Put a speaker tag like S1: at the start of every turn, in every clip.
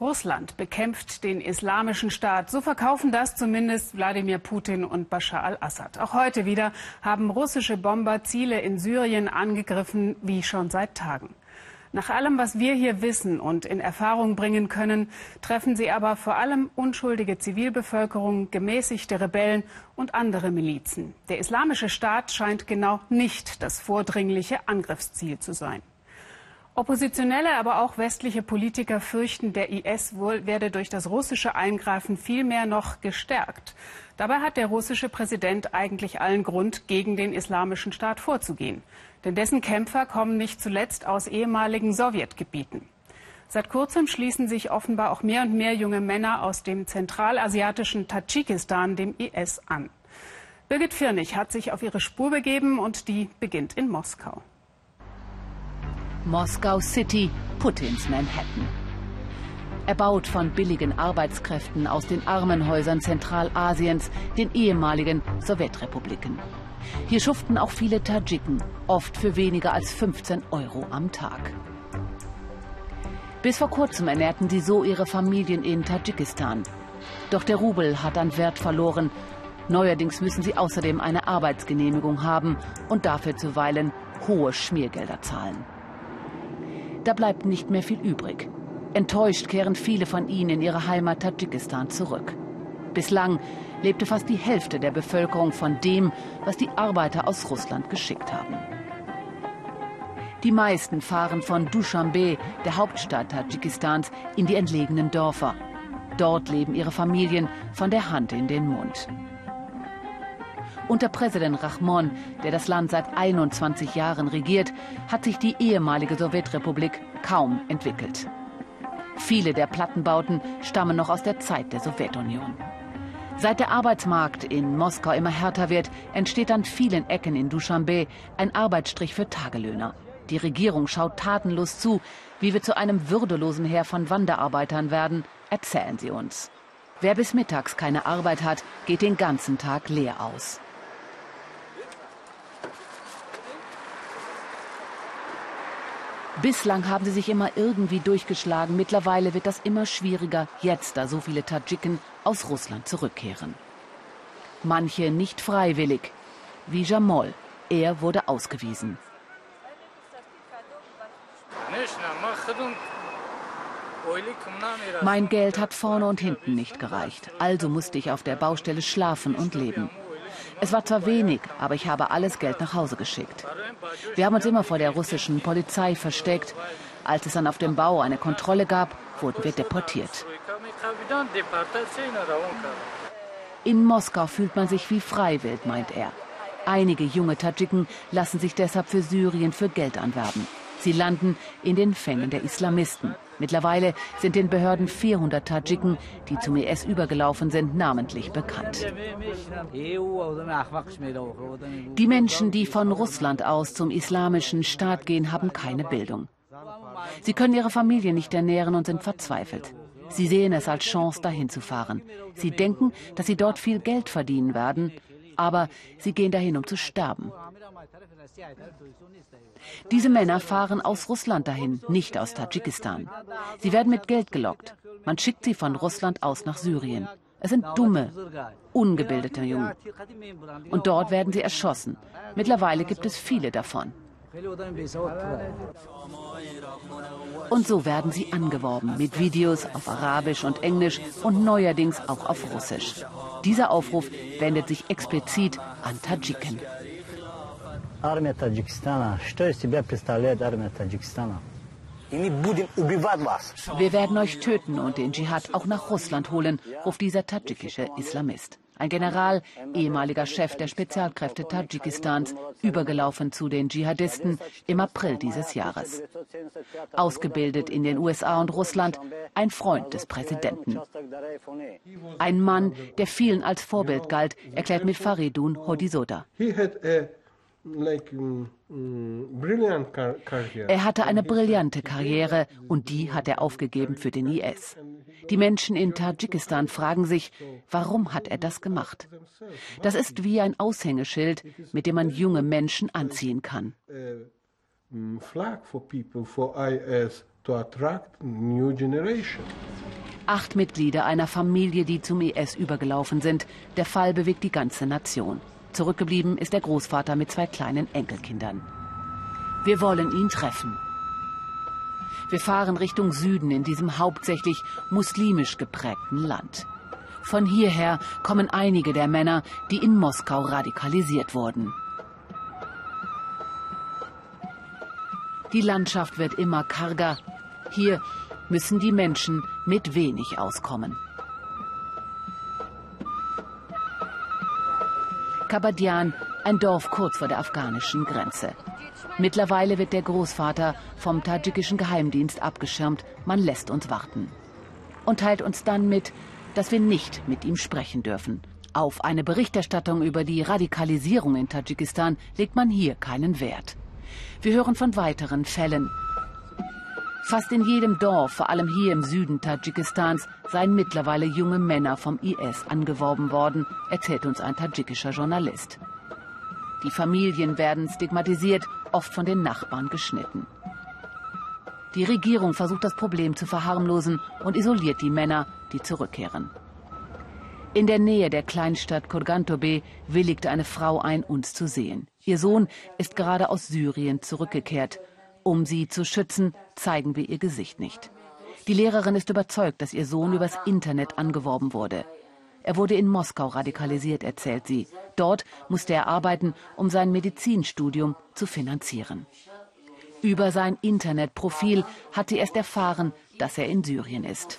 S1: Russland bekämpft den islamischen Staat. So verkaufen das zumindest Wladimir Putin und Bashar al-Assad. Auch heute wieder haben russische Bomber Ziele in Syrien angegriffen, wie schon seit Tagen. Nach allem, was wir hier wissen und in Erfahrung bringen können, treffen sie aber vor allem unschuldige Zivilbevölkerung, gemäßigte Rebellen und andere Milizen. Der islamische Staat scheint genau nicht das vordringliche Angriffsziel zu sein. Oppositionelle, aber auch westliche Politiker fürchten, der IS wohl werde durch das russische Eingreifen vielmehr noch gestärkt. Dabei hat der russische Präsident eigentlich allen Grund, gegen den islamischen Staat vorzugehen. Denn dessen Kämpfer kommen nicht zuletzt aus ehemaligen Sowjetgebieten. Seit kurzem schließen sich offenbar auch mehr und mehr junge Männer aus dem zentralasiatischen Tadschikistan dem IS an. Birgit Firnig hat sich auf ihre Spur begeben und die beginnt in Moskau.
S2: Moskau City, Putins Manhattan. Erbaut von billigen Arbeitskräften aus den Armenhäusern Zentralasiens, den ehemaligen Sowjetrepubliken. Hier schuften auch viele Tadschiken, oft für weniger als 15 Euro am Tag. Bis vor kurzem ernährten sie so ihre Familien in Tadschikistan. Doch der Rubel hat an Wert verloren. Neuerdings müssen sie außerdem eine Arbeitsgenehmigung haben und dafür zuweilen hohe Schmiergelder zahlen. Da bleibt nicht mehr viel übrig. Enttäuscht kehren viele von ihnen in ihre Heimat Tadschikistan zurück. Bislang lebte fast die Hälfte der Bevölkerung von dem, was die Arbeiter aus Russland geschickt haben. Die meisten fahren von Dushanbe, der Hauptstadt Tadschikistans, in die entlegenen Dörfer. Dort leben ihre Familien von der Hand in den Mund. Unter Präsident Rahmon, der das Land seit 21 Jahren regiert, hat sich die ehemalige Sowjetrepublik kaum entwickelt. Viele der Plattenbauten stammen noch aus der Zeit der Sowjetunion. Seit der Arbeitsmarkt in Moskau immer härter wird, entsteht an vielen Ecken in Duschanbe ein Arbeitsstrich für Tagelöhner. Die Regierung schaut tatenlos zu, wie wir zu einem würdelosen Heer von Wanderarbeitern werden, erzählen sie uns. Wer bis mittags keine Arbeit hat, geht den ganzen Tag leer aus. Bislang haben sie sich immer irgendwie durchgeschlagen. Mittlerweile wird das immer schwieriger, jetzt da so viele Tadschiken aus Russland zurückkehren. Manche nicht freiwillig, wie Jamol. Er wurde ausgewiesen. Mein Geld hat vorne und hinten nicht gereicht, also musste ich auf der Baustelle schlafen und leben. Es war zwar wenig, aber ich habe alles Geld nach Hause geschickt. Wir haben uns immer vor der russischen Polizei versteckt. Als es dann auf dem Bau eine Kontrolle gab, wurden wir deportiert. In Moskau fühlt man sich wie Freiwild, meint er. Einige junge Tadschiken lassen sich deshalb für Syrien für Geld anwerben. Sie landen in den Fängen der Islamisten. Mittlerweile sind den Behörden 400 Tadschiken, die zum IS übergelaufen sind, namentlich bekannt. Die Menschen, die von Russland aus zum islamischen Staat gehen, haben keine Bildung. Sie können ihre Familie nicht ernähren und sind verzweifelt. Sie sehen es als Chance, dahin zu fahren. Sie denken, dass sie dort viel Geld verdienen werden, aber sie gehen dahin, um zu sterben. Diese Männer fahren aus Russland dahin, nicht aus Tadschikistan. Sie werden mit Geld gelockt. Man schickt sie von Russland aus nach Syrien. Es sind dumme, ungebildete Jungen. Und dort werden sie erschossen. Mittlerweile gibt es viele davon. Und so werden sie angeworben mit Videos auf Arabisch und Englisch und neuerdings auch auf Russisch. Dieser Aufruf wendet sich explizit an Tadschiken.
S3: армия Таджикистана. Что из себя представляет армия Таджикистана? Wir
S2: werden euch töten und den Dschihad auch nach Russland holen, ruft dieser tadschikische Islamist. Ein General, ehemaliger Chef der Spezialkräfte Tadschikistans, übergelaufen zu den Dschihadisten im April dieses Jahres. Ausgebildet in den USA und Russland, ein Freund des Präsidenten. Ein Mann, der vielen als Vorbild galt, erklärt mit Faridun Hodisoda. Er hatte eine brillante Karriere und die hat er aufgegeben für den IS. Die Menschen in Tadschikistan fragen sich, warum hat er das gemacht? Das ist wie ein Aushängeschild, mit dem man junge Menschen anziehen kann.
S4: generation.
S2: Acht Mitglieder einer Familie, die zum IS übergelaufen sind. Der Fall bewegt die ganze Nation. Zurückgeblieben ist der Großvater mit zwei kleinen Enkelkindern. Wir wollen ihn treffen. Wir fahren Richtung Süden in diesem hauptsächlich muslimisch geprägten Land. Von hierher kommen einige der Männer, die in Moskau radikalisiert wurden. Die Landschaft wird immer karger. Hier müssen die Menschen mit wenig auskommen. Kabadian, ein Dorf kurz vor der afghanischen Grenze. Mittlerweile wird der Großvater vom tadschikischen Geheimdienst abgeschirmt. Man lässt uns warten. Und teilt uns dann mit, dass wir nicht mit ihm sprechen dürfen. Auf eine Berichterstattung über die Radikalisierung in Tadschikistan legt man hier keinen Wert. Wir hören von weiteren Fällen. Fast in jedem Dorf, vor allem hier im Süden Tadschikistans, seien mittlerweile junge Männer vom IS angeworben worden, erzählt uns ein tadschikischer Journalist. Die Familien werden stigmatisiert, oft von den Nachbarn geschnitten. Die Regierung versucht das Problem zu verharmlosen und isoliert die Männer, die zurückkehren. In der Nähe der Kleinstadt Kurgantobe willigte eine Frau ein, uns zu sehen. Ihr Sohn ist gerade aus Syrien zurückgekehrt. Um sie zu schützen, zeigen wir ihr Gesicht nicht. Die Lehrerin ist überzeugt, dass ihr Sohn übers Internet angeworben wurde. Er wurde in Moskau radikalisiert, erzählt sie. Dort musste er arbeiten, um sein Medizinstudium zu finanzieren. Über sein Internetprofil hat sie erst erfahren, dass er in Syrien ist.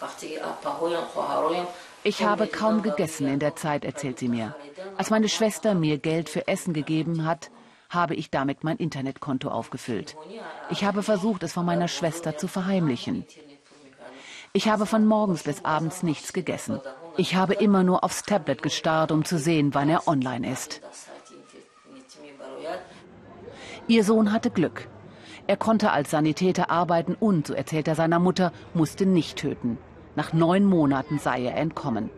S2: Ich habe kaum gegessen in der Zeit, erzählt sie mir. Als meine Schwester mir Geld für Essen gegeben hat, habe ich damit mein Internetkonto aufgefüllt. Ich habe versucht, es von meiner Schwester zu verheimlichen. Ich habe von morgens bis abends nichts gegessen. Ich habe immer nur aufs Tablet gestarrt, um zu sehen, wann er online ist. Ihr Sohn hatte Glück. Er konnte als Sanitäter arbeiten und, so erzählt er seiner Mutter, musste nicht töten. Nach neun Monaten sei er entkommen.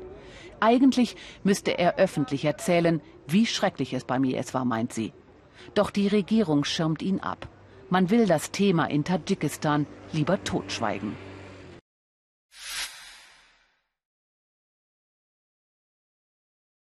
S2: Eigentlich müsste er öffentlich erzählen, wie schrecklich es bei mir es war, meint sie. Doch die Regierung schirmt ihn ab. Man will das Thema in Tadschikistan lieber totschweigen.